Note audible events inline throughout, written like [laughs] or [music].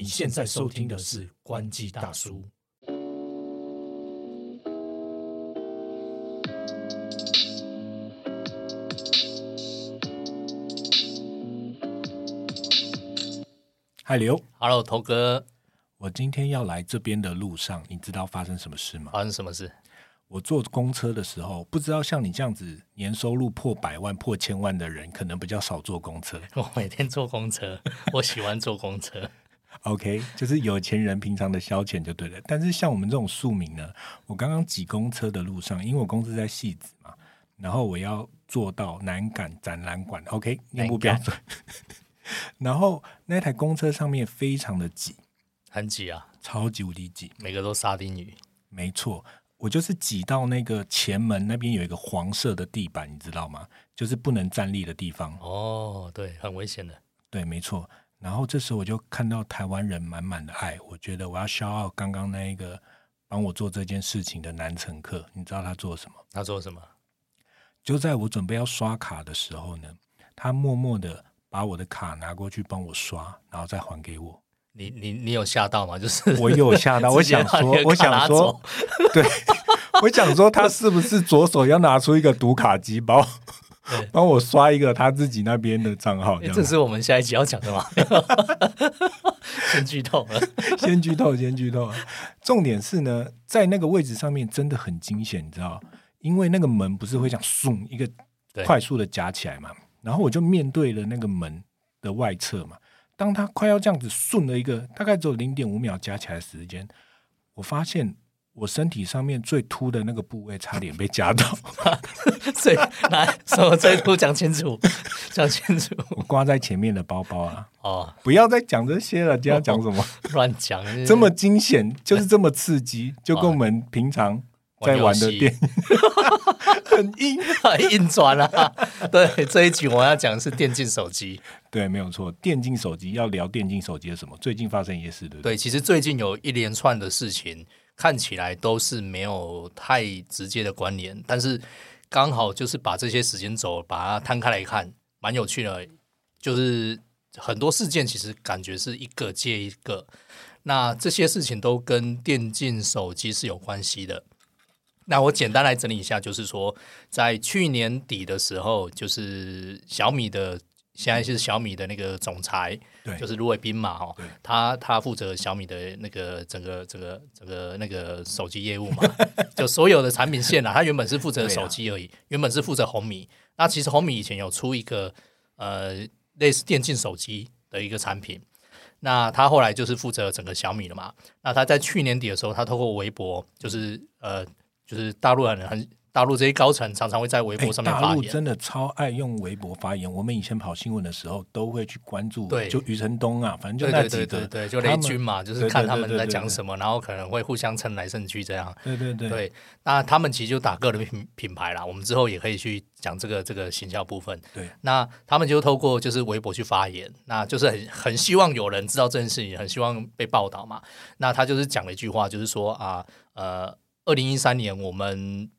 你现在收听的是关机大叔。嗨，刘，Hello，头哥，我今天要来这边的路上，你知道发生什么事吗？发生什么事？我坐公车的时候，不知道像你这样子年收入破百万、破千万的人，可能比较少坐公车。[laughs] 我每天坐公车，我喜欢坐公车。OK，就是有钱人平常的消遣就对了。但是像我们这种庶民呢，我刚刚挤公车的路上，因为我公司在戏子嘛，然后我要坐到南港展览馆，OK，念不标准。[laughs] 然后那台公车上面非常的挤，很挤啊，超级无敌挤。每个都沙丁鱼。没错，我就是挤到那个前门那边有一个黄色的地板，你知道吗？就是不能站立的地方。哦，对，很危险的。对，没错。然后这时候我就看到台湾人满满的爱，我觉得我要消耗刚刚那一个帮我做这件事情的男乘客。你知道他做什么？他做什么？就在我准备要刷卡的时候呢，他默默的把我的卡拿过去帮我刷，然后再还给我。你你你有吓到吗？就是我有吓到，[laughs] 我想说我想说，对，[laughs] 我想说他是不是左手要拿出一个读卡机帮我对帮我刷一个他自己那边的账号？这样这是我们下一集要讲的吗？[laughs] 先剧透了。先剧透，先剧透。重点是呢，在那个位置上面真的很惊险，你知道？因为那个门不是会这样送一个快速的夹起来嘛，然后我就面对了那个门的外侧嘛。当他快要这样子顺了一个大概只有零点五秒夹起来的时间，我发现我身体上面最凸的那个部位差点被夹到，[laughs] 所以来，什么最凸讲清楚，讲清楚。我挂在前面的包包啊！哦，不要再讲这些了，今天要讲什么？[laughs] 乱讲。这么惊险，就是这么刺激，就跟我们平常在玩的电影 [laughs] 很硬。很硬转啊！对，这一局我要讲的是电竞手机。对，没有错。电竞手机要聊电竞手机的什么？最近发生一些事，对不对？对，其实最近有一连串的事情，看起来都是没有太直接的关联，但是刚好就是把这些时间轴把它摊开来看，蛮有趣的。就是很多事件其实感觉是一个接一个，那这些事情都跟电竞手机是有关系的。那我简单来整理一下，就是说，在去年底的时候，就是小米的现在是小米的那个总裁，对就是卢伟斌嘛，哈，他他负责小米的那个整个整个整个那个手机业务嘛，[laughs] 就所有的产品线啊，他原本是负责手机而已，原本是负责红米。那其实红米以前有出一个呃类似电竞手机的一个产品，那他后来就是负责整个小米了嘛。那他在去年底的时候，他透过微博，就是呃，就是大陆人很大陆这些高层常常会在微哎博上面大发言。陆真的超爱用微博发言。我们以前跑新闻的时候，都会去关注，对就余承东啊，反正就那几个，对对对，就雷军嘛，就是看他们在讲什么，然后可能会互相蹭来蹭去这样。对对对对，那他们其实就打个人品品牌啦。我们之后也可以去讲这个这个行销部分。对那他们就透过就是微博去发言，那就是很很希望有人知道这件事情，很希望被报道嘛。那他就是讲了一句话，就是说啊，呃，二零一三年我们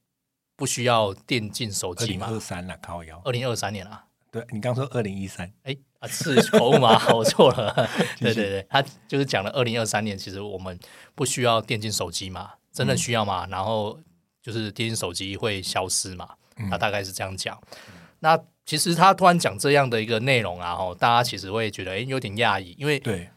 不需要电竞手二机嘛零二，三了，靠腰。二零二三年啊，对你刚说二零一三，哎啊是口误吗？[laughs] 我错了。对对对，他就是讲了二零二三年，其实我们不需要电竞手机嘛，真的需要吗？然后就是电竞手机会消失嘛，他大概是这样讲。那其实他突然讲这样的一个内容啊，吼，大家其实会觉得哎有点讶异，因为对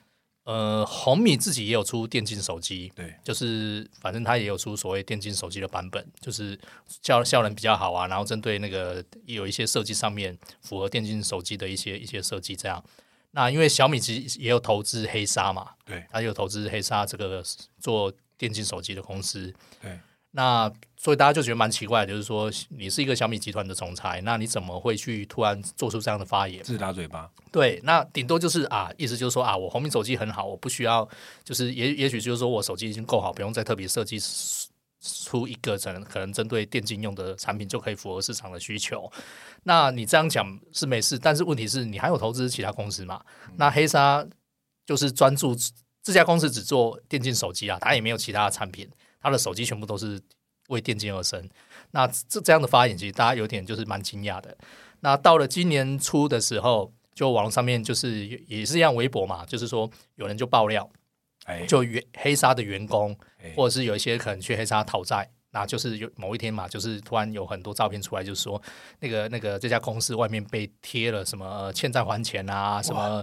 呃红米自己也有出电竞手机，对。就是反正它也有出所谓电竞手机的版本，就是效效能比较好啊，然后针对那个有一些设计上面符合电竞手机的一些一些设计这样。那因为小米其实也有投资黑鲨嘛，对。它有投资黑鲨这个做电竞手机的公司，对。那所以大家就觉得蛮奇怪，就是说你是一个小米集团的总裁，那你怎么会去突然做出这样的发言？自打嘴巴，对，那顶多就是啊，意思就是说啊，我红米手机很好，我不需要，就是也也许就是说我手机已经够好，不用再特别设计出一个可能可能针对电竞用的产品就可以符合市场的需求。那你这样讲是没事，但是问题是你还有投资其他公司嘛？那黑鲨就是专注这家公司只做电竞手机啊，它也没有其他的产品，它的手机全部都是为电竞而生。那这这样的发言，其实大家有点就是蛮惊讶的。那到了今年初的时候，就网络上面就是也是一样微博嘛，就是说有人就爆料，哎，就员黑鲨的员工哎，或者是有一些可能去黑鲨讨债。那就是有某一天嘛，就是突然有很多照片出来，就是说那个那个这家公司外面被贴了什么呃欠债还钱啊，什么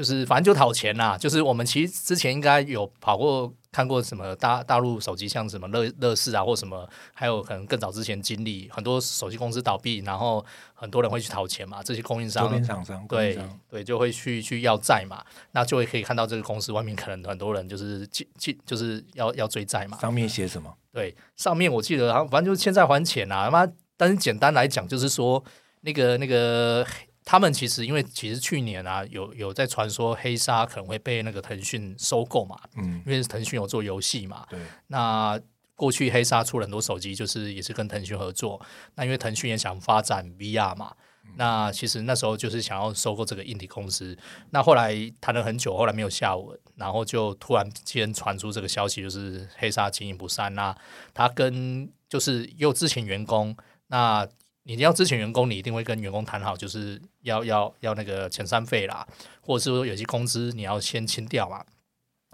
就是反正就讨钱啦。就是我们其实之前应该有跑过看过什么大大陆手机，像什么乐乐视啊，或什么，还有可能更早之前经历很多手机公司倒闭，然后很多人会去讨钱嘛，这些供应商对商对，就会去去要债嘛，那就会可以看到这个公司外面可能很多人就是进进就是要要追债嘛。上面写什么？对，上面我记得好像反正就是欠债还钱啊，他妈，但是简单来讲就是说那个那个他们其实因为其实去年啊有有在传说黑鲨可能会被那个腾讯收购嘛，嗯，因为腾讯有做游戏嘛，对，那过去黑鲨出了很多手机，就是也是跟腾讯合作。那因为腾讯也想发展 VR 嘛，那其实那时候就是想要收购这个硬体公司。那后来谈了很久，后来没有下文，然后就突然间传出这个消息，就是黑鲨经营不善。那他跟就是也有之前员工，那你要之前员工，你一定会跟员工谈好，就是要要要那个遣散费啦，或者是说有些工资你要先清掉嘛。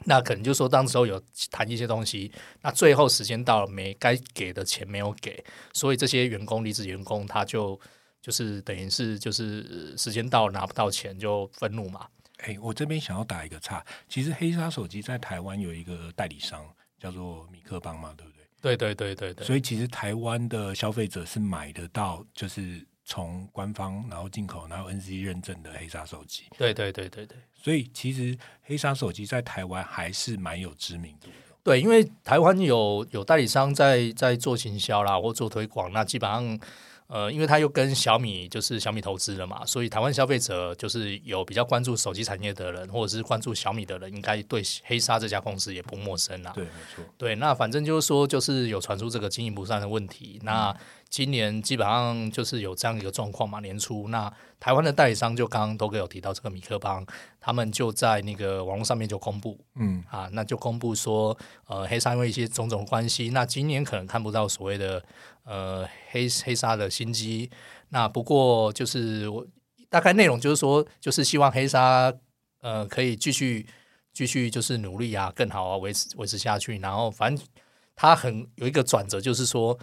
那可能就说当时候有谈一些东西，那最后时间到了没该给的钱没有给，所以这些员工离职员工他就就是等于是就是时间到拿不到钱就愤怒嘛。哎，我这边想要打一个岔，其实黑鲨手机在台湾有一个代理商叫做米克邦嘛，对不对？对对对对对，所以其实台湾的消费者是买得到，就是从官方然后进口，然后 NC 认证的黑鲨手机。对对对对对所以其实黑鲨手机在台湾还是蛮有知名度的。对，因为台湾有有代理商在在做行销啦，或做推广，那基本上。呃，因为他又跟小米就是小米投资了嘛，所以台湾消费者就是有比较关注手机产业的人，或者是关注小米的人，应该对黑鲨这家公司也不陌生啦。对，没错。对，那反正就是说，就是有传出这个经营不善的问题。那今年基本上就是有这样一个状况嘛，年初那台湾的代理商就刚刚都给有提到这个米克邦，他们就在那个网络上面就公布嗯，啊，那就公布说，呃，黑鲨因为一些种种关系，那今年可能看不到所谓的呃黑黑鲨的新机。那不过就是我大概内容就是说，就是希望黑鲨呃可以继续继续就是努力啊，更好啊，维持维持下去。然后反正他很有一个转折，就是说，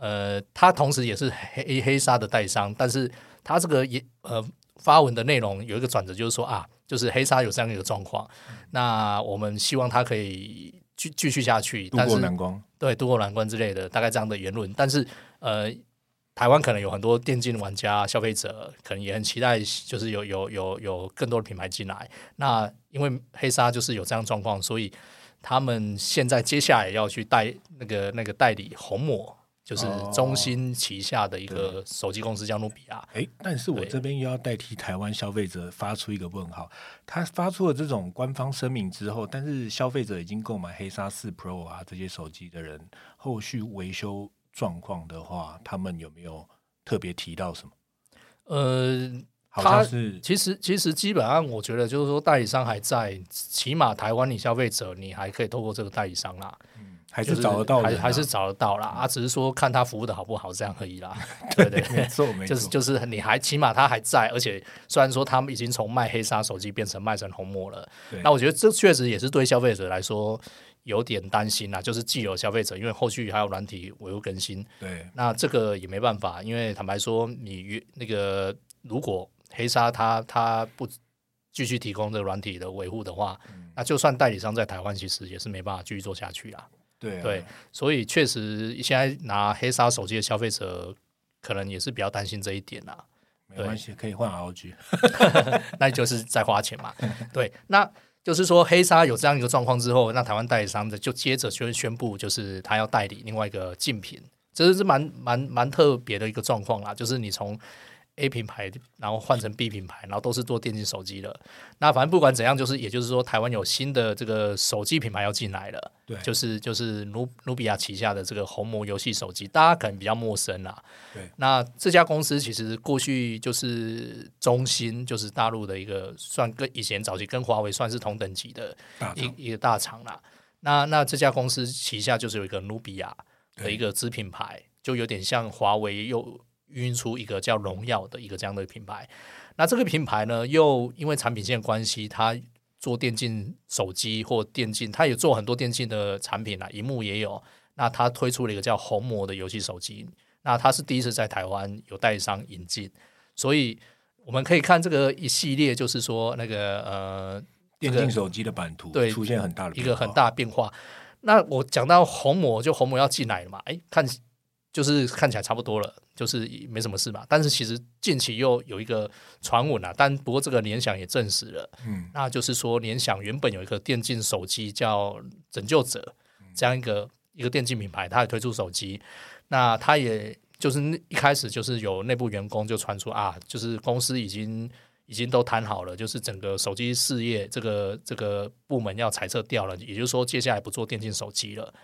呃，他同时也是黑黑鲨的代理商，但是他这个也呃发文的内容有一个转折，就是说啊，就是黑鲨有这样一个状况，那我们希望它可以继继续下去，渡过但是难关。对渡过难关之类的，大概这样的言论。但是呃，台湾可能有很多电竞玩家、消费者，可能也很期待，就是有有有有更多的品牌进来。那因为黑鲨就是有这样状况，所以他们现在接下来要去代那个那个代理红魔，就是哦中兴旗下的一个手机公司叫努比亚。哎，但是我这边又要代替台湾消费者发出一个问号，他发出了这种官方声明之后，但是消费者已经购买黑鲨四 Pro 啊这些手机的人，后续维修状况的话，他们有没有特别提到什么？呃，好他像是其实其实基本上，我觉得就是说代理商还在，起码台湾你消费者你还可以透过这个代理商啦，还是找得到人啊、还还是找得到啦，啊，只是说看他服务的好不好这样而已啦。[laughs] 对对没错没错，就是就是你还起码他还在，而且虽然说他们已经从卖黑鲨手机变成卖成红魔了，那我觉得这确实也是对消费者来说有点担心啦，就是既有消费者，因为后续还有软体维护更新，对那这个也没办法，因为坦白说，你约那个如果黑鲨它它不继续提供这个软体的维护的话，嗯那就算代理商在台湾，其实也是没办法继续做下去啦。对啊对，所以确实现在拿黑鲨手机的消费者，可能也是比较担心这一点啦。没关系，可以换 ROG。[laughs] 那就是在花钱嘛。[laughs] 对，那就是说黑鲨有这样一个状况之后，那台湾代理商的就接着就宣布，就是他要代理另外一个竞品，这是蛮蛮蛮特别的一个状况啦。就是你从 A 品牌，然后换成 B 品牌，然后都是做电竞手机的。那反正不管怎样，就是也就是说，台湾有新的这个手机品牌要进来了。对，就是就是努努比亚旗下的这个红魔游戏手机，大家可能比较陌生啦。对，那这家公司其实过去就是中兴，就是大陆的一个算跟以前早期跟华为算是同等级的一一个大厂啦。那那这家公司旗下就是有一个努比亚的一个子品牌，就有点像华为又孕育出一个叫荣耀的一个这样的品牌。那这个品牌呢，又因为产品线关系，它做电竞手机或电竞，它也做很多电竞的产品啦，荧幕也有。那它推出了一个叫红魔的游戏手机，那它是第一次在台湾有代理商引进，所以我们可以看这个一系列，就是说那个呃。电竞手机的版图对出现很大的一个很大变化。那我讲到红魔，就红魔要进来了嘛？哎，看就是看起来差不多了，就是没什么事嘛。但是其实近期又有一个传闻啊，但不过这个联想也证实了，嗯，那就是说联想原本有一个电竞手机叫拯救者这样一个一个电竞品牌，它也推出手机。那它也就是一开始就是有内部员工就传出啊，就是公司已经。已经都谈好了，就是整个手机事业这个这个部门要裁撤掉了，也就是说接下来不做电竞手机了。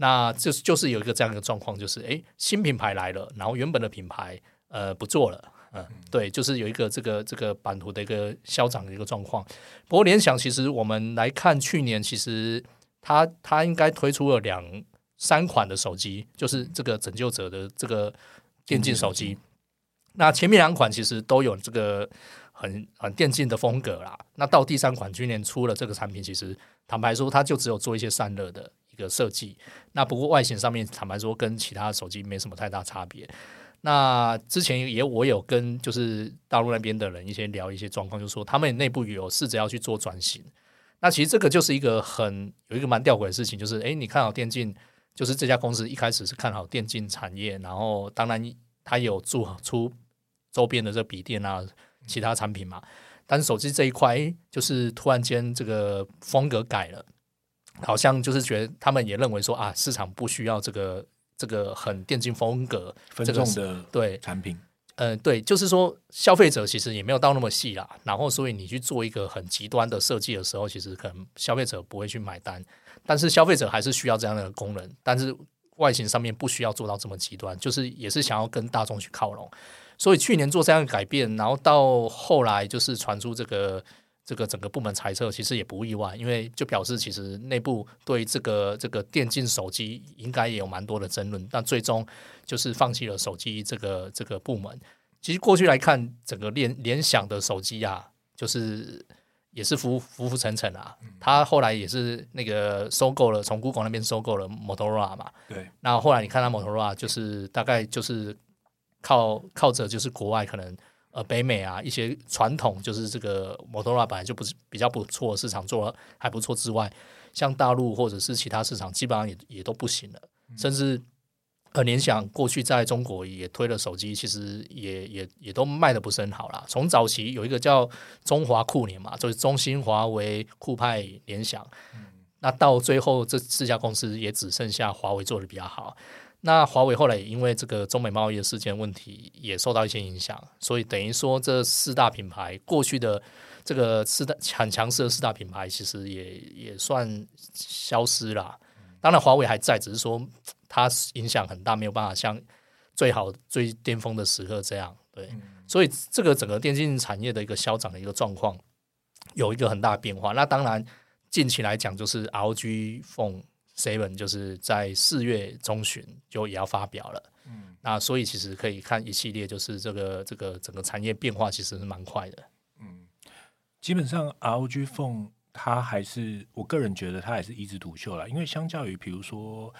那就是就是有一个这样一个状况，就是诶新品牌来了，然后原本的品牌呃不做了，嗯，对，就是有一个这个这个版图的一个消长的一个状况。不过联想其实我们来看去年，其实它它应该推出了两三款的手机，就是这个拯救者的这个电竞手机。那前面两款其实都有这个。很很电竞的风格啦，那到第三款去年出了这个产品，其实坦白说，它就只有做一些散热的一个设计。那不过外形上面，坦白说跟其他手机没什么太大差别。那之前也我有跟就是大陆那边的人一些聊一些状况，就说他们内部有试着要去做转型。那其实这个就是一个很有一个蛮吊诡的事情，就是诶，你看好电竞，就是这家公司一开始是看好电竞产业，然后当然它有做出周边的这笔电啊。其他产品嘛，但是手机这一块，就是突然间这个风格改了，好像就是觉得他们也认为说啊，市场不需要这个这个很电竞风格分众的对。产品，嗯，对，就是说消费者其实也没有到那么细啦，然后所以你去做一个很极端的设计的时候，其实可能消费者不会去买单，但是消费者还是需要这样的功能，但是外形上面不需要做到这么极端，就是也是想要跟大众去靠拢。所以去年做这样的改变，然后到后来就是传出这个这个整个部门裁撤，其实也不意外，因为就表示其实内部对这个这个电竞手机应该也有蛮多的争论，但最终就是放弃了手机这个这个部门。其实过去来看，整个联联想的手机啊，就是也是浮浮浮沉沉啊。他后来也是那个收购了，从 Google 那边收购了 Motorola 嘛。对。那后来你看他 Motorola，就是大概就是。靠靠着就是国外可能呃北美啊一些传统就是这个摩托罗拉本来就不是比较不错市场做还不错之外，像大陆或者是其他市场基本上也也都不行了，甚至呃联想过去在中国也推了手机，其实也也也都卖的不是很好啦。从早期有一个叫中华酷联嘛，就是中兴、华为、酷派、联想，那到最后这四家公司也只剩下华为做的比较好。那华为后来也因为这个中美贸易的事件问题，也受到一些影响，所以等于说这四大品牌过去的这个四大很强势的四大品牌，其实也也算消失了。当然华为还在，只是说它影响很大，没有办法像最好最巅峰的时刻这样。对，所以这个整个电竞产业的一个消长的一个状况，有一个很大的变化。那当然近期来讲，就是 LG Phone。Seven 就是在四月中旬就也要发表了，嗯，那所以其实可以看一系列，就是这个这个整个产业变化其实是蛮快的，嗯，基本上 ROG Phone 它还是我个人觉得它还是一枝独秀啦，因为相较于比如说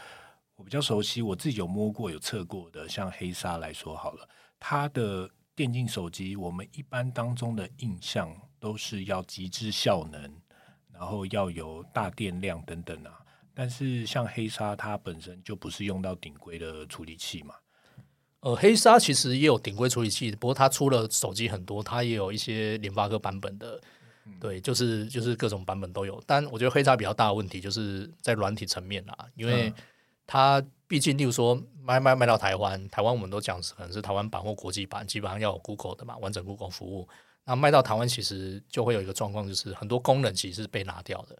我比较熟悉，我自己有摸过有测过的，像黑鲨来说好了，它的电竞手机我们一般当中的印象都是要极致效能，然后要有大电量等等啊。但是像黑鲨，它本身就不是用到顶规的处理器嘛。呃，黑鲨其实也有顶规处理器，不过它出了手机很多，它也有一些联发科版本的，对，就是就是各种版本都有。但我觉得黑鲨比较大的问题就是在软体层面啦，因为它毕竟，例如说卖卖卖到台湾，台湾我们都讲可能是台湾版或国际版，基本上要有 Google 的嘛，完整 Google 服务。那卖到台湾其实就会有一个状况，就是很多功能其实是被拿掉的。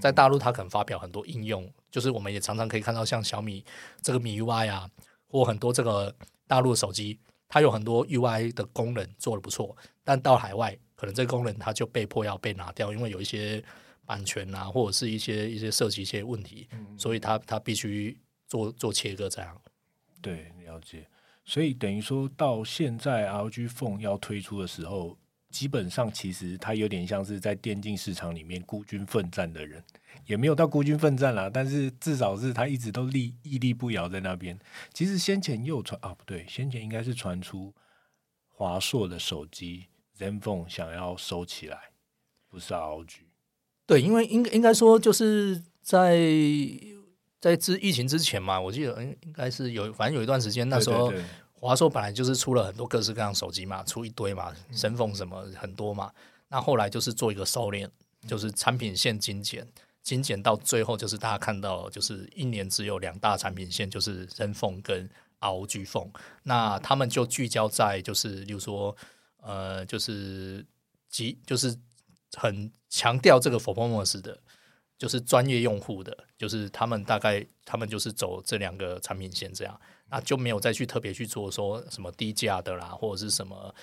在大陆，它可能发表很多应用，就是我们也常常可以看到，像小米这个米 UI 啊，或很多这个大陆的手机，它有很多 UI 的功能做的不错，但到海外，可能这个功能它就被迫要被拿掉，因为有一些版权啊，或者是一些一些涉及一些问题，所以它它必须做做切割这样。对，了解。所以等于说到现在，LG Phone 要推出的时候，基本上其实他有点像是在电竞市场里面孤军奋战的人，也没有到孤军奋战啦，但是至少是他一直都立屹立不摇在那边。其实先前又传啊，不对，先前应该是传出华硕的手机 ZenFone 想要收起来，不是 ROG。对，因为应应该说就是在在之疫情之前嘛，我记得应应该是有，反正有一段时间那时候。华硕本来就是出了很多各式各样手机嘛，出一堆嘛，神凤什么很多嘛。那后来就是做一个收敛，就是产品线精简，精简到最后就是大家看到，就是一年只有两大产品线，就是神凤跟 ROG 凤。那他们就聚焦在就是，例如说，呃，就是极就是很强调这个 performance 的，就是专业用户的，就是他们大概他们就是走这两个产品线这样。那就没有再去特别去做说什么低价的啦，或者是什么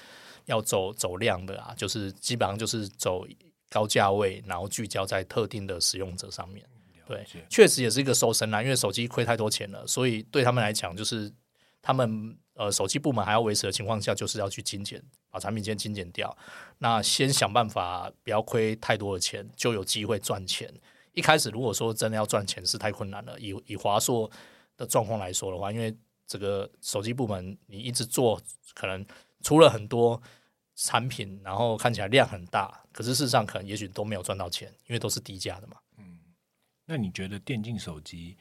要走走量的啊，就是基本上就是走高价位，然后聚焦在特定的使用者上面。对，确实也是一个收身啦，因为手机亏太多钱了，所以对他们来讲，就是他们呃手机部门还要维持的情况下，就是要去精简，把产品先精简掉。那先想办法不要亏太多的钱，就有机会赚钱。一开始如果说真的要赚钱是太困难了，以以华硕的状况来说的话，因为这个手机部门，你一直做，可能出了很多产品，然后看起来量很大，可是事实上可能也许都没有赚到钱，因为都是低价的嘛。嗯，那你觉得电竞手机，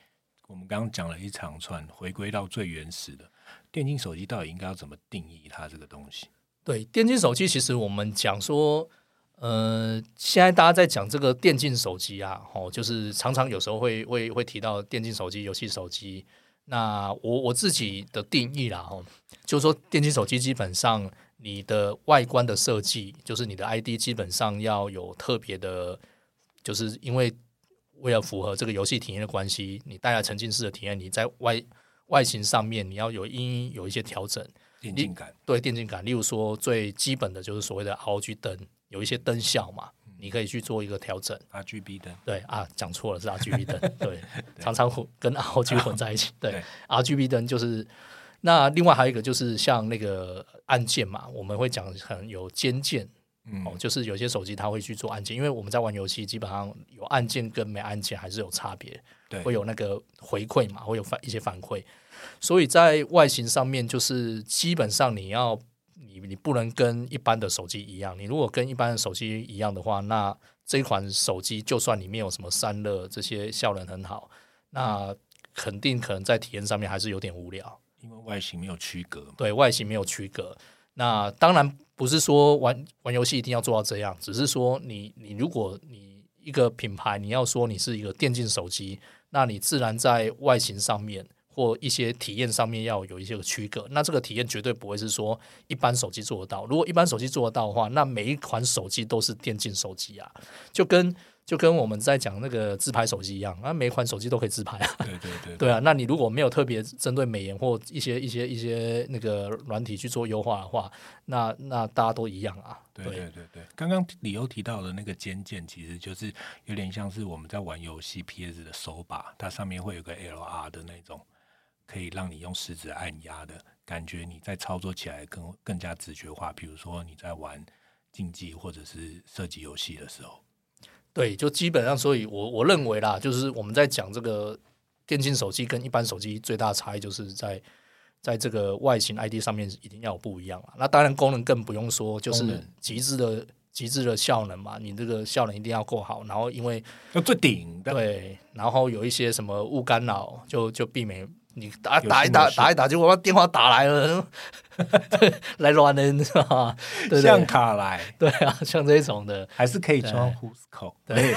我们刚刚讲了一长串，回归到最原始的电竞手机，到底应该要怎么定义它这个东西？对，电竞手机其实我们讲说，呃，现在大家在讲这个电竞手机啊，哦，就是常常有时候会会会提到电竞手机、游戏手机。那我我自己的定义啦，哦，就是说电竞手机基本上你的外观的设计，就是你的 ID 基本上要有特别的，就是因为为了符合这个游戏体验的关系，你带来沉浸式的体验，你在外外形上面你要有因有一些调整，电竞感。对电竞感，例如说最基本的就是所谓的 ROG 灯，有一些灯效嘛。你可以去做一个调整，R G B 灯，对啊，讲错了是 R G B 灯，对，[laughs] 常常混跟 R G [laughs] 混在一起，对，R G B 灯就是那另外还有一个就是像那个按键嘛，我们会讲很有尖键，哦，就是有些手机它会去做按键，因为我们在玩游戏，基本上有按键跟没按键还是有差别，对，会有那个回馈嘛，会有反一些反馈，所以在外形上面就是基本上你要。你你不能跟一般的手机一样，你如果跟一般的手机一样的话，那这一款手机就算里面有什么散热这些效能很好，那肯定可能在体验上面还是有点无聊，因为外形没有区隔。对外形没有区隔，那当然不是说玩玩游戏一定要做到这样，只是说你你如果你一个品牌你要说你是一个电竞手机，那你自然在外形上面。或一些体验上面要有一些个区隔，那这个体验绝对不会是说一般手机做得到。如果一般手机做得到的话，那每一款手机都是电竞手机啊，就跟就跟我们在讲那个自拍手机一样啊，每一款手机都可以自拍啊。对对对，对啊。那你如果没有特别针对美颜或一些一些一些那个软体去做优化的话，那那大家都一样啊。对对对对，刚刚李欧提到的那个尖键，其实就是有点像是我们在玩游戏 PS 的手把，它上面会有个 LR 的那种。可以让你用食指按压的感觉，你在操作起来更更加直觉化。比如说你在玩竞技或者是射击游戏的时候，对，就基本上，所以我我认为啦，就是我们在讲这个电竞手机跟一般手机最大差异，就是在在这个外形 ID 上面一定要有不一样啊。那当然功能更不用说，就是极致的极致的效能嘛，你这个效能一定要够好。然后因为要最顶的，对，然后有一些什么勿干扰，就就避免。你打打一打打一打，结果把电话打来了，[laughs] 来乱的，你知道吗？像卡来，对啊，像这种的，还是可以装呼斯口，对，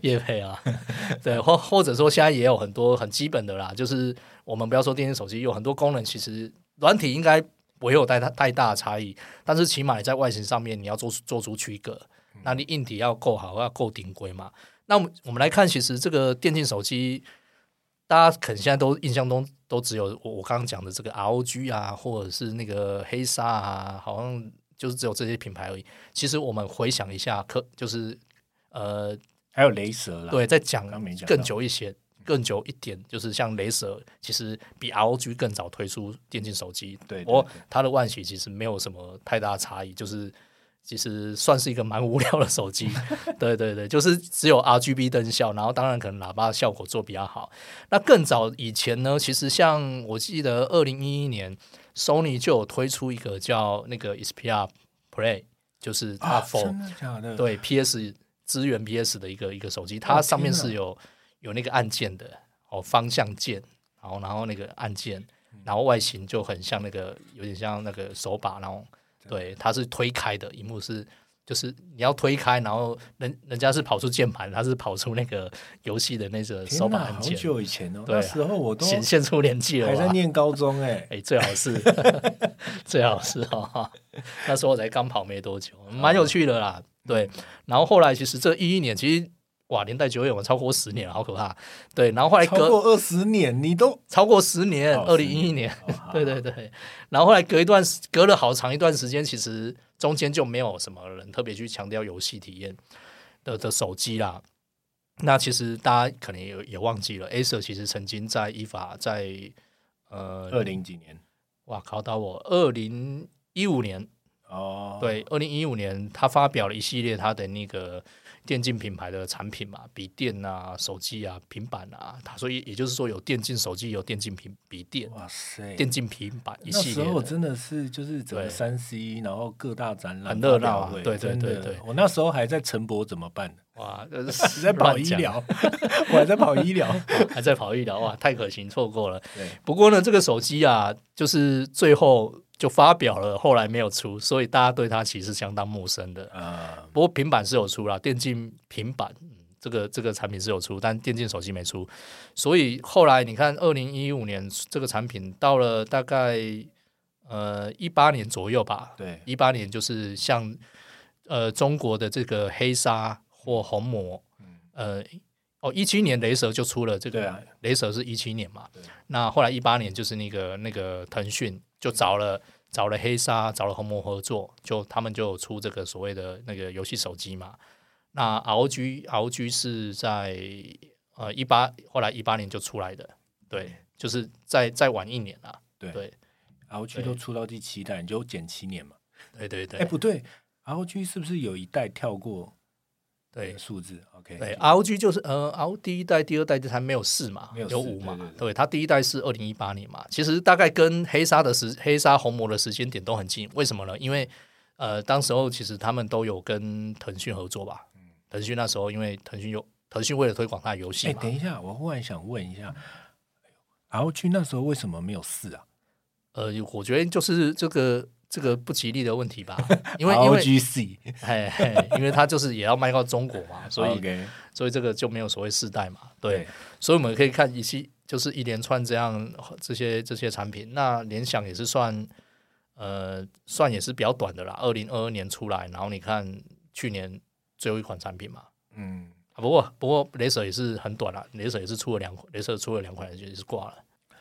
叶 [laughs] 配啊，对，或或者说现在也有很多很基本的啦，就是我们不要说电信手机，有很多功能其实软体应该没有太大太大的差异，但是起码你在外形上面你要做做出区隔，那你硬体要够好，要够顶规嘛。那我们我们来看，其实这个电竞手机。大家可能现在都印象中都只有我我刚刚讲的这个 ROG 啊，或者是那个黑鲨啊，好像就是只有这些品牌而已。其实我们回想一下，可就是呃，还有雷蛇了。对，在讲更久一些，更久一点，就是像雷蛇，其实比 ROG 更早推出电竞手机。对，我它的外形其实没有什么太大差异，就是其实算是一个蛮无聊的手机。[laughs] 对对对，就是只有 RGB 灯效，然后当然可能喇叭效果做比较好。那更早以前呢，其实像我记得二零一一年，Sony 就有推出一个叫那个 Xperia Play，就是它 for、对 PS 支援 PS 的一个一个手机，它上面是有有那个按键的哦，方向键，然后然后那个按键，然后外形就很像那个有点像那个手把，然后对，它是推开的，荧幕是就是你要推开，然后人人家是跑出键盘，他是跑出那个游戏的那个手把按键，久以前哦，那时候我都显现出年纪了吧，还在念高中哎。[laughs] 哎、最好是 [laughs] 最好是哈，那时候我才刚跑没多久，蛮有趣的啦。对，然后后来其实这一一年，其实哇，年代久远，我超过十年了，好可怕。对，然后后来隔超过二十年，你都超过十年，哦二零一一年，[laughs] 对对对。然后后来隔一段隔了好长一段时间，其实中间就没有什么人特别去强调游戏体验的的手机啦。那其实大家可能也也忘记了，Acer 其实曾经在依法在呃二零几年哇，考到我二零一五年，哦，对，二零一五年他发表了一系列他的那个电竞品牌的产品嘛，笔电啊、手机啊、平板啊，他所以也就是说有电竞手机，有电竞平笔电、哇塞，电竞平板一系列那。时候真的是就是整个对三 C，然后各大展览很热闹啊对对对对我那时候还在陈博怎么办？哇，这你是在跑医疗，[laughs] 我还在跑医疗。[laughs] 还在跑医疗，哇，太可惜，错过了。不过呢，这个手机啊，就是最后就发表了，后来没有出，所以大家对它其实相当陌生的。啊，不过平板是有出啦，电竞平板，嗯，这个这个产品是有出，但电竞手机没出。所以后来你看，二零一五年这个产品到了大概呃一八年左右吧，对，一八年就是像呃中国的这个黑鲨或红魔，呃哦一七年雷蛇就出了这个，啊雷蛇是一七年嘛对，那后来一八年就是那个那个腾讯就找了找了黑鲨找了红魔合作，就他们就出这个所谓的那个游戏手机嘛。那 ROG ROG 是在呃一八后来一八年就出来的，对，就是再再晚一年啦，对对 ROG 都出到第七代，你就减七年嘛。对对对，哎，不对，ROG 是不是有一代跳过对数字？OK，对，ROG 就是呃，ROG 第一代、第二代还没有四嘛，没有四五嘛，对它第一代是二零一八年嘛，其实大概跟黑鲨的时黑鲨红魔的时间点都很近，为什么呢？因为呃，当时候其实他们都有跟腾讯合作吧，腾讯那时候因为腾讯有腾讯为了推广它的游戏哎，等一下，我忽然想问一下，ROG 那时候为什么没有四啊？呃，我觉得就是这个这个不吉利的问题吧，[laughs] 因为因为 ROG C，嘿嘿，因为它就是也要卖到中国嘛，[laughs] 所以所以这个就没有所谓世代嘛，对。对，所以我们可以看一些就是一连串这样这些这些产品。那联想也是算呃算也是比较短的啦，二零二二年出来，然后你看去年最后一款产品嘛。嗯，啊、不过不过雷蛇也是很短啦，雷蛇也是出了两款，雷蛇出了两款也是挂了。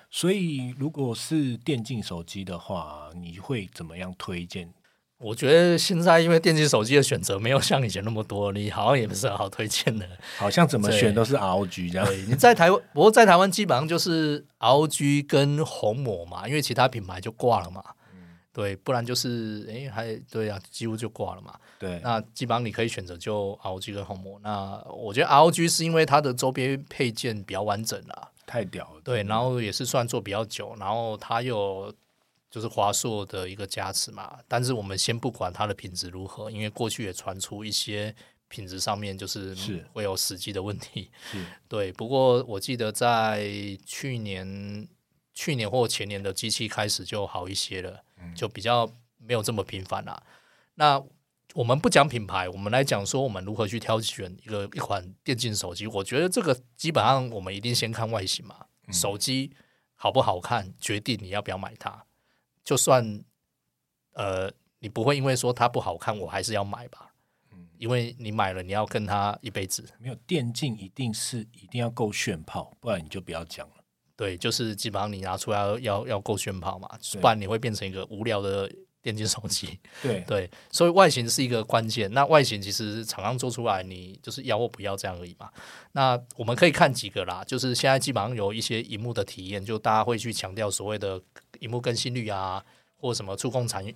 所以如果是电竞手机的话，你会怎么样推荐？我觉得现在因为电竞手机的选择没有像以前那么多，你好像也不是很好推荐的。[laughs] 好像怎么选都是 ROG 这样。对，你在台湾，不过在台湾基本上就是 ROG 跟红魔嘛，因为其他品牌就挂了嘛。对，不然就是诶，还对啊，几乎就挂了嘛。对，那基本上你可以选择就 ROG 跟红魔。那我觉得 ROG 是因为它的周边配件比较完整啦，太屌了。对，然后也是算做比较久，然后它有就是华硕的一个加持嘛。但是我们先不管它的品质如何，因为过去也传出一些品质上面就是是会有死机的问题。是 [laughs] 对，不过我记得在去年、去年或前年的机器开始就好一些了，就比较没有这么频繁啦。那我们不讲品牌，我们来讲说我们如何去挑选一个一款电竞手机。我觉得这个基本上我们一定先看外形嘛，手机好不好看，决定你要不要买它。就算呃你不会因为说它不好看，我还是要买吧。因为你买了，你要跟它一辈子。没有电竞一定是一定要够炫炮，不然你就不要讲了。对，就是基本上你拿出来要要要够炫跑嘛，不然你会变成一个无聊的电竞手机。[laughs] 对，对，所以外形是一个关键。那外形其实厂商做出来，你就是要或不要这样而已嘛。那我们可以看几个啦，就是现在基本上有一些荧幕的体验，就大家会去强调所谓的荧幕更新率啊，或什么触控采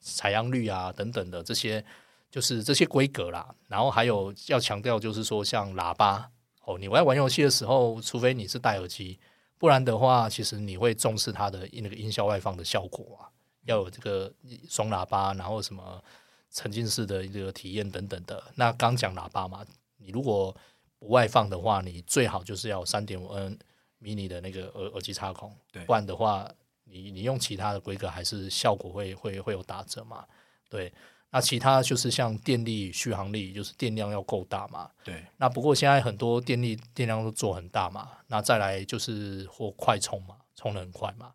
采样率啊等等的这些就是这些规格啦，然后还有要强调就是说像喇叭哦，你在玩游戏的时候，除非你是戴耳机，不然的话，其实你会重视它的那个音效外放的效果啊，要有这个双喇叭，然后什么沉浸式的一个体验等等的。那刚讲喇叭嘛，你如果不外放的话，你最好就是要三点五 N mini 的那个耳耳机插孔，不然的话，你你用其他的规格还是效果会会会有打折嘛，对。那其他就是像电力续航力，就是电量要够大嘛。对，那不过现在很多电力电量都做很大嘛。那再来就是或快充嘛，充的很快嘛。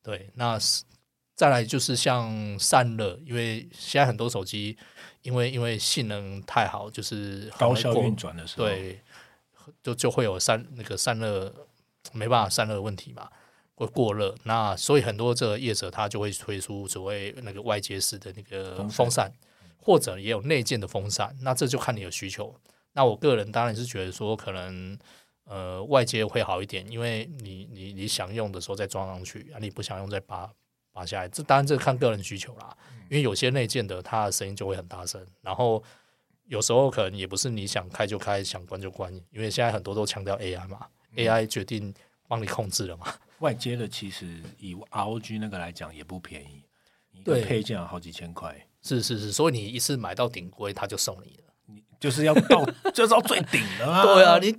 对，那是再来就是像散热，因为现在很多手机因为因为性能太好，就是很高效运转的时候，，对，就就会有散那个散热没办法散热的问题嘛，会过热。那所以很多这个业者他就会推出所谓那个外接式的那个风扇，或者也有内建的风扇。那这就看你的需求。那我个人当然是觉得说，可能呃外接会好一点，因为你你你想用的时候再装上去，啊，你不想用再拔拔下来。这当然这看个人需求啦，因为有些内建的它的声音就会很大声，然后有时候可能也不是你想开就开，想关就关，因为现在很多都强调 AI 嘛、a i 决定帮你控制了嘛。外接的其实以 ROG 那个来讲也不便宜，一个对配件要好几千块，是是是，所以你一次买到顶规，他就送你了。你就是要到 [laughs] 就是要最顶的嘛。对啊，你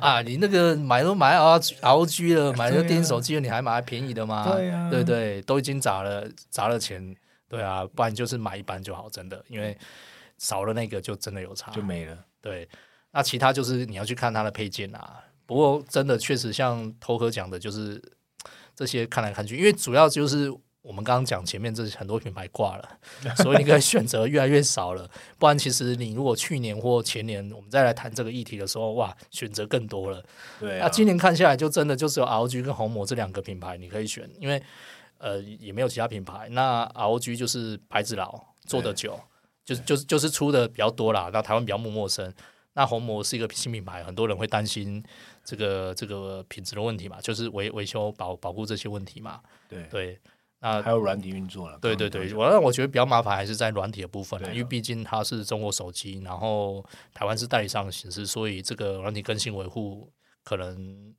啊，你那个买都买 R O G 了，[laughs] 买了对啊电子手机了，你还买便宜的吗？对啊对对，都已经砸了砸了钱，对啊，不然就是买一般就好，真的，因为少了那个就真的有差，就没了。对。那其他就是你要去看它的配件啊。不过真的确实像头壳讲的，就是这些看来看去，因为主要就是我们刚刚讲前面这很多品牌挂了，[laughs] 所以你可以选择越来越少了。不然其实你如果去年或前年我们再来谈这个议题的时候，哇，选择更多了。对那今年看下来，就真的就只有 ROG 跟红魔这两个品牌你可以选，因为呃也没有其他品牌。那 ROG 就是牌子老，做的久，就是就是就是出的比较多啦。那台湾比较陌陌生。那红魔是一个新品牌，很多人会担心这个这个品质的问题嘛，就是维维修保保护这些问题嘛。对，对，那还有软体运作了。对对对，我让我觉得比较麻烦还是在软体的部分因为毕竟它是中国手机，然后台湾是代理商的形式，所以这个软体更新维护可能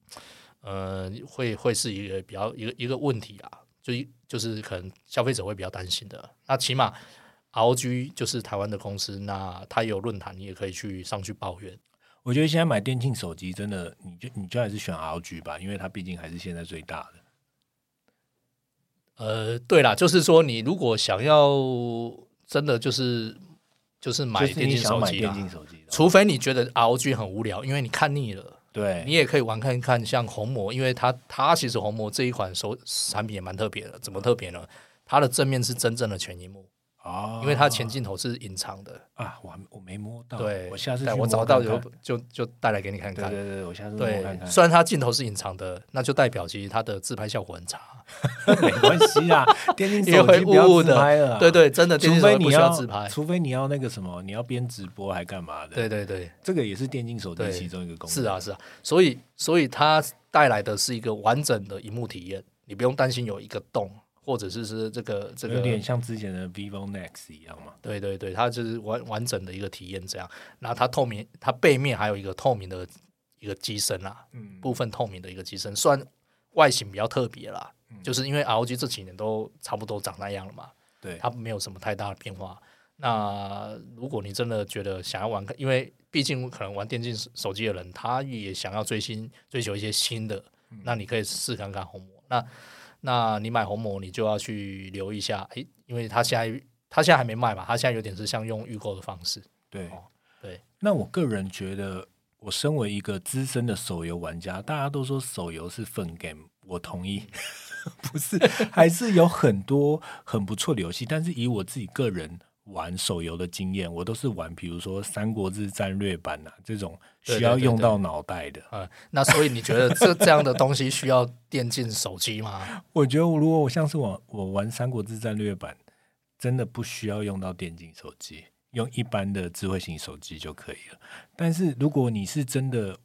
呃会会是一个比较一个一个问题啊，就就是可能消费者会比较担心的。那起码 ROG 就是台湾的公司，那它有论坛，你也可以去上去抱怨。我觉得现在买电竞手机真的，你就你就还是选 ROG 吧，因为它毕竟还是现在最大的。呃，对啦，就是说你如果想要真的就是就是买电竞手机除非你觉得 ROG 很无聊，因为你看腻了，对，你也可以玩看看像红魔，因为它它其实红魔这一款手产品也蛮特别的，怎么特别呢？它的正面是真正的全荧幕，哦，因为它前镜头是隐藏的。啊，我还我没摸到，对，我下次对去摸我找到就就就带来给你看看。对对对，我下次摸对看看，虽然它镜头是隐藏的，那就代表其实它的自拍效果很差，没关系啊，[laughs] 电竞手机不要自拍了。对对，真的除非你要自拍。除非你要那个什么，你要边直播还干嘛的？对对对，这个也是电竞手机其中一个功能。是啊，是啊，所以所以它带来的是一个完整的荧幕体验，你不用担心有一个洞，或者是是这个这个有点像之前的 vivo Nex 一样嘛。对对对，它就是完完整的一个体验这样。然后它透明，它背面还有一个透明的一个机身啦，嗯，部分透明的一个机身，虽然外形比较特别啦，嗯就是因为 ROG 这几年都差不多长那样了嘛，对，它没有什么太大的变化。那如果你真的觉得想要玩，因为毕竟可能玩电竞手机的人，他也想要追新追求一些新的，嗯那你可以试看看红魔。那那你买红魔，你就要去留意一下，诶，因为它现在它现在还没卖嘛，它现在有点是像用预购的方式。对哦对。那我个人觉得，我身为一个资深的手游玩家，大家都说手游是粉 game，我同意，[laughs] 不是，还是有很多很不错的游戏。但是以我自己个人玩手游的经验，我都是玩，比如说《三国志战略版》啊这种需要用到脑袋的。呃，那所以你觉得这这样的东西需要电竞手机吗？[laughs] 我觉得，如果我像是我我玩《三国志战略版》，真的不需要用到电竞手机，用一般的智慧型手机就可以了。但是如果你是真的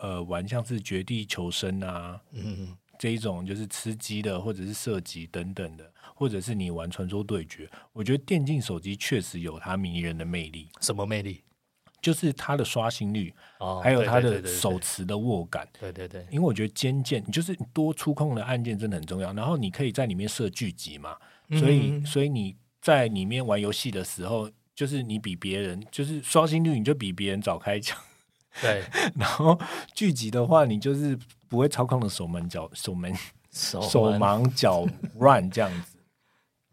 呃玩像是《绝地求生》啊嗯，这一种就是吃鸡的，或者是射击等等的，或者是你玩传说对决，我觉得电竞手机确实有它迷人的魅力。什么魅力？就是它的刷新率，哦，还有它的手持的握感。对对对，因为我觉得肩键就是多触控的按键真的很重要，然后你可以在里面设剧集嘛，所以嗯所以你在里面玩游戏的时候，就是你比别人就是刷新率你就比别人早开枪，对 [laughs] 然后剧集的话你就是不会操控的手忙脚手忙手手忙脚乱这样子。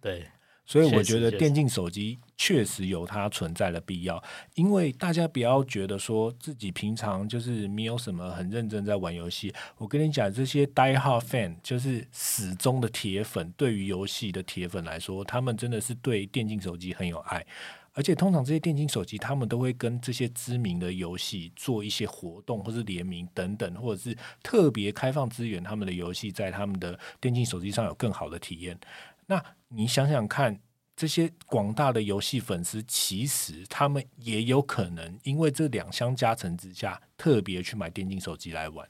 对所以我觉得电竞手机确实有它存在的必要，因为大家不要觉得说自己平常就是没有什么很认真在玩游戏。我跟你讲，这些 die hard fan 就是死忠的铁粉，对于游戏的铁粉来说，他们真的是对电竞手机很有爱。而且通常这些电竞手机，他们都会跟这些知名的游戏做一些活动，或是联名等等，或者是特别开放资源，他们的游戏在他们的电竞手机上有更好的体验。那你想想看，这些广大的游戏粉丝，其实他们也有可能因为这两相加成之下，特别去买电竞手机来玩。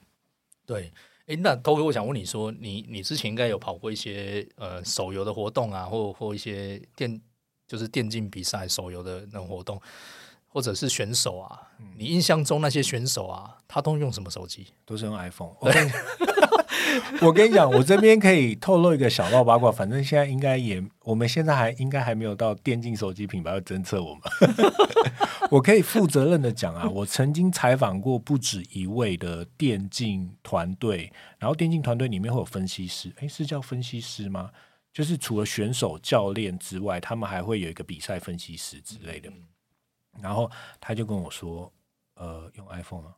对。诶，那涛哥，我想问你说，你你之前应该有跑过一些呃手游的活动啊，或或一些电就是电竞比赛手游的那种活动，或者是选手啊，你印象中那些选手啊，他都用什么手机？都是用 iPhone。[laughs] [laughs] 我跟你讲，我这边可以透露一个小道八卦，反正现在应该也，我们现在还应该还没有到电竞手机品牌要侦测我们。[laughs] 我可以负责任的讲啊，我曾经采访过不止一位的电竞团队，然后电竞团队里面会有分析师，诶，是叫分析师吗？就是除了选手、教练之外，他们还会有一个比赛分析师之类的。然后他就跟我说，呃，用 iPhone 啊。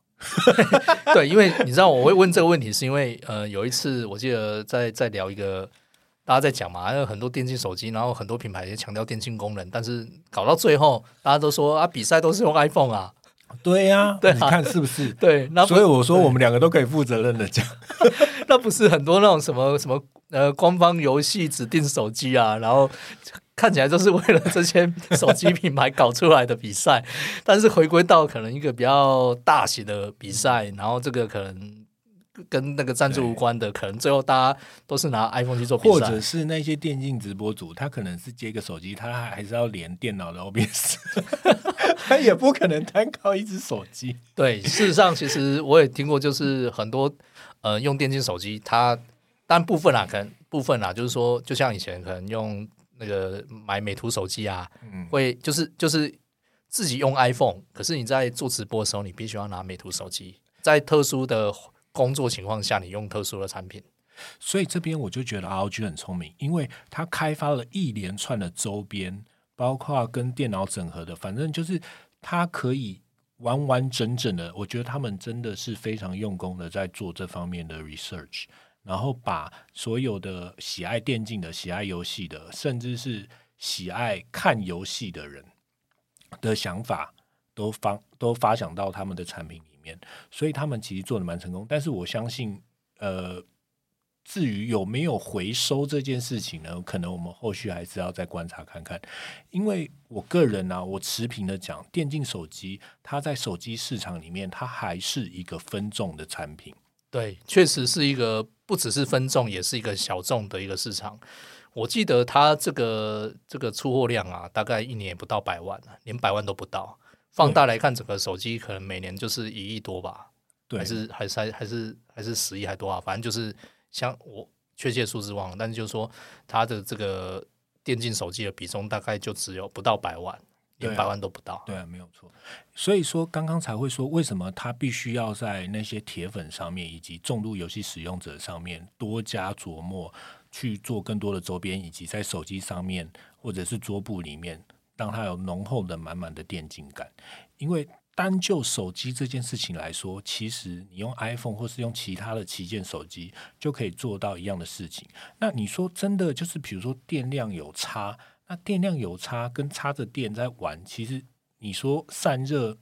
对，因为你知道我会问这个问题，是因为呃有一次我记得在在聊一个大家在讲嘛，有很多电竞手机，然后很多品牌也强调电竞功能，但是搞到最后大家都说啊比赛都是用 iPhone 啊，对呀、对啊。你看是不是？[laughs] 对，那所以我说我们两个都可以负责任的讲，[laughs] 那不是很多那种什么什么呃官方游戏指定手机啊，然后看起来就是为了这些手机品牌搞出来的比赛，但是回归到可能一个比较大型的比赛，然后这个可能跟那个赞助无关的，可能最后大家都是拿 iPhone 去做比赛或者。是那些电竞直播主，他可能是接个手机，他还是要连电脑的 OBS，他也不可能单靠一只手机。对，事实上，其实我也听过，就是很多呃用电竞手机，它但部分啊，可能部分啊，就是说，就像以前可能用那个买美图手机啊，嗯，会就是就是自己用 iPhone，可是你在做直播的时候，你必须要拿美图手机，在特殊的工作情况下，你用特殊的产品。所以这边我就觉得 ROG 很聪明，因为他开发了一连串的周边，包括跟电脑整合的，反正就是它可以完完整整的。我觉得他们真的是非常用功的在做这方面的 research，然后把所有的喜爱电竞的、喜爱游戏的，甚至是喜爱看游戏的人的想法都发都发想到他们的产品里所以他们其实做的蛮成功。但是我相信，呃。至于有没有回收这件事情呢？可能我们后续还是要再观察看看。因为我个人呢、我持平的讲，电竞手机它在手机市场里面，它还是一个分众的产品。对，确实是一个不只是分众，也是一个小众的一个市场。我记得它这个这个出货量啊，大概一年也不到百万啊，连百万都不到。放大来看，整个手机可能每年就是一亿多吧，对，还是还是还是还是十亿还多啊，反正就是。像我确切数字忘了，但是就是说它的这个电竞手机的比重大概就只有不到百万，连百万都不到。对啊，没有错。所以说刚刚才会说，为什么它必须要在那些铁粉上面以及重度游戏使用者上面多加琢磨，去做更多的周边，以及在手机上面或者是桌布里面，让它有浓厚的满满的电竞感，因为。单就手机这件事情来说，其实你用 iPhone 或是用其他的旗舰手机就可以做到一样的事情。那你说真的就是，比如说电量有差，那电量有差跟插着电在玩，其实你说散热，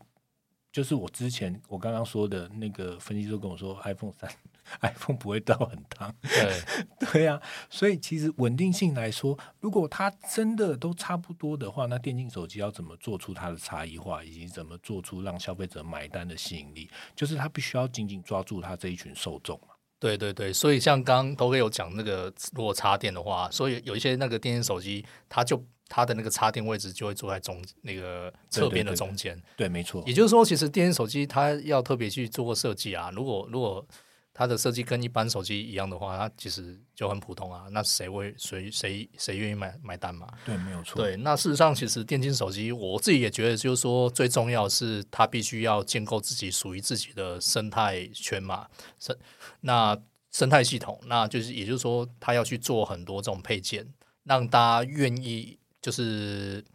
就是我之前我刚刚说的那个分析师跟我说，iPhone 三 [laughs] iPhone 不会到很烫，[laughs] 对对呀、啊，所以其实稳定性来说，如果它真的都差不多的话，那电竞手机要怎么做出它的差异化，以及怎么做出让消费者买单的吸引力，就是它必须要紧紧抓住它这一群受众嘛。对对对，所以像刚刚都会有讲那个，如果插电的话，所以有一些那个电竞手机，它就它的那个插电位置就会坐在中那个侧边的中间。对，没错。也就是说，其实电竞手机它要特别去做个设计啊。如果如果它的设计跟一般手机一样的话，它其实就很普通啊。那谁会谁谁谁愿意买买单嘛？对，没有错。对，那事实上，其实电竞手机，我自己也觉得，就是说，最重要是它必须要建构自己属于自己的生态圈嘛，生那生态系统，那就是也就是说，它要去做很多这种配件，让大家愿意就是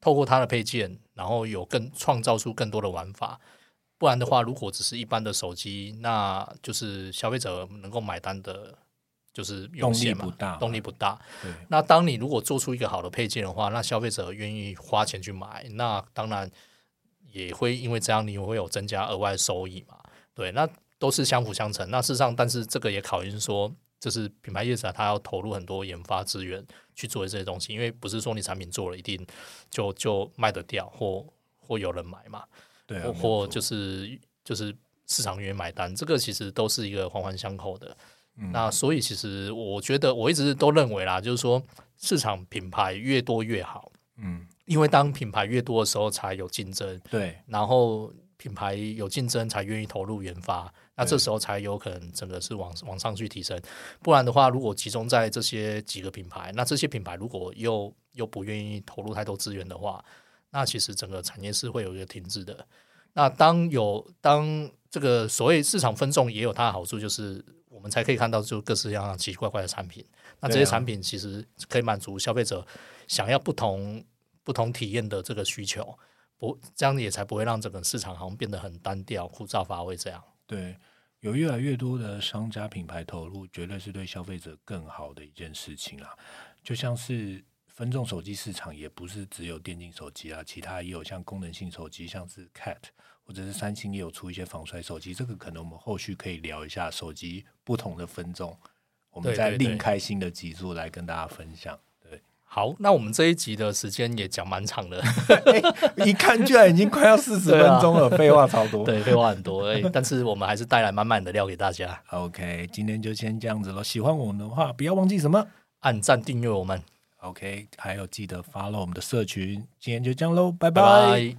透过它的配件，然后有更创造出更多的玩法。不然的话，如果只是一般的手机，那就是消费者能够买单的，就是动力不大，动力不大。那当你如果做出一个好的配件的话，那消费者愿意花钱去买，那当然也会因为这样，你会有增加额外收益嘛？对，那都是相辅相成。那事实上，但是这个也考验说，就是品牌业者他要投入很多研发资源去做这些东西，因为不是说你产品做了一定就就卖得掉，或或有人买嘛。对，或就是就是市场愿意买单，这个其实都是一个环环相扣的。那所以其实我觉得我一直都认为啦，就是说市场品牌越多越好。嗯，因为当品牌越多的时候，才有竞争。对，然后品牌有竞争，才愿意投入研发。那这时候才有可能整个是往往上去提升。不然的话，如果集中在这些几个品牌，那这些品牌如果又又不愿意投入太多资源的话。那其实整个产业是会有一个停滞的。那当有当这个所谓市场分众也有它的好处，就是我们才可以看到就各式各样奇奇怪怪的产品。那这些产品其实可以满足消费者想要不同不同体验的这个需求，不这样也才不会让整个市场好像变得很单调、枯燥乏味这样。对，有越来越多的商家品牌投入，绝对是对消费者更好的一件事情啊！就像是。分众手机市场也不是只有电竞手机啊，其他也有像功能性手机，像是 Cat 或者是三星也有出一些防摔手机。这个可能我们后续可以聊一下手机不同的分众，我们再另开新的集数来跟大家分享。对，好，那我们这一集的时间也讲蛮长的，[laughs] 一看居然已经快要四十分钟了，废话超多，对，废话很多，哎，但是我们还是带来满满的料给大家。OK，今天就先这样子了。喜欢我们的话，不要忘记什么，按赞订阅我们。OK，还有记得 follow 我们的社群，今天就这样喽，拜拜。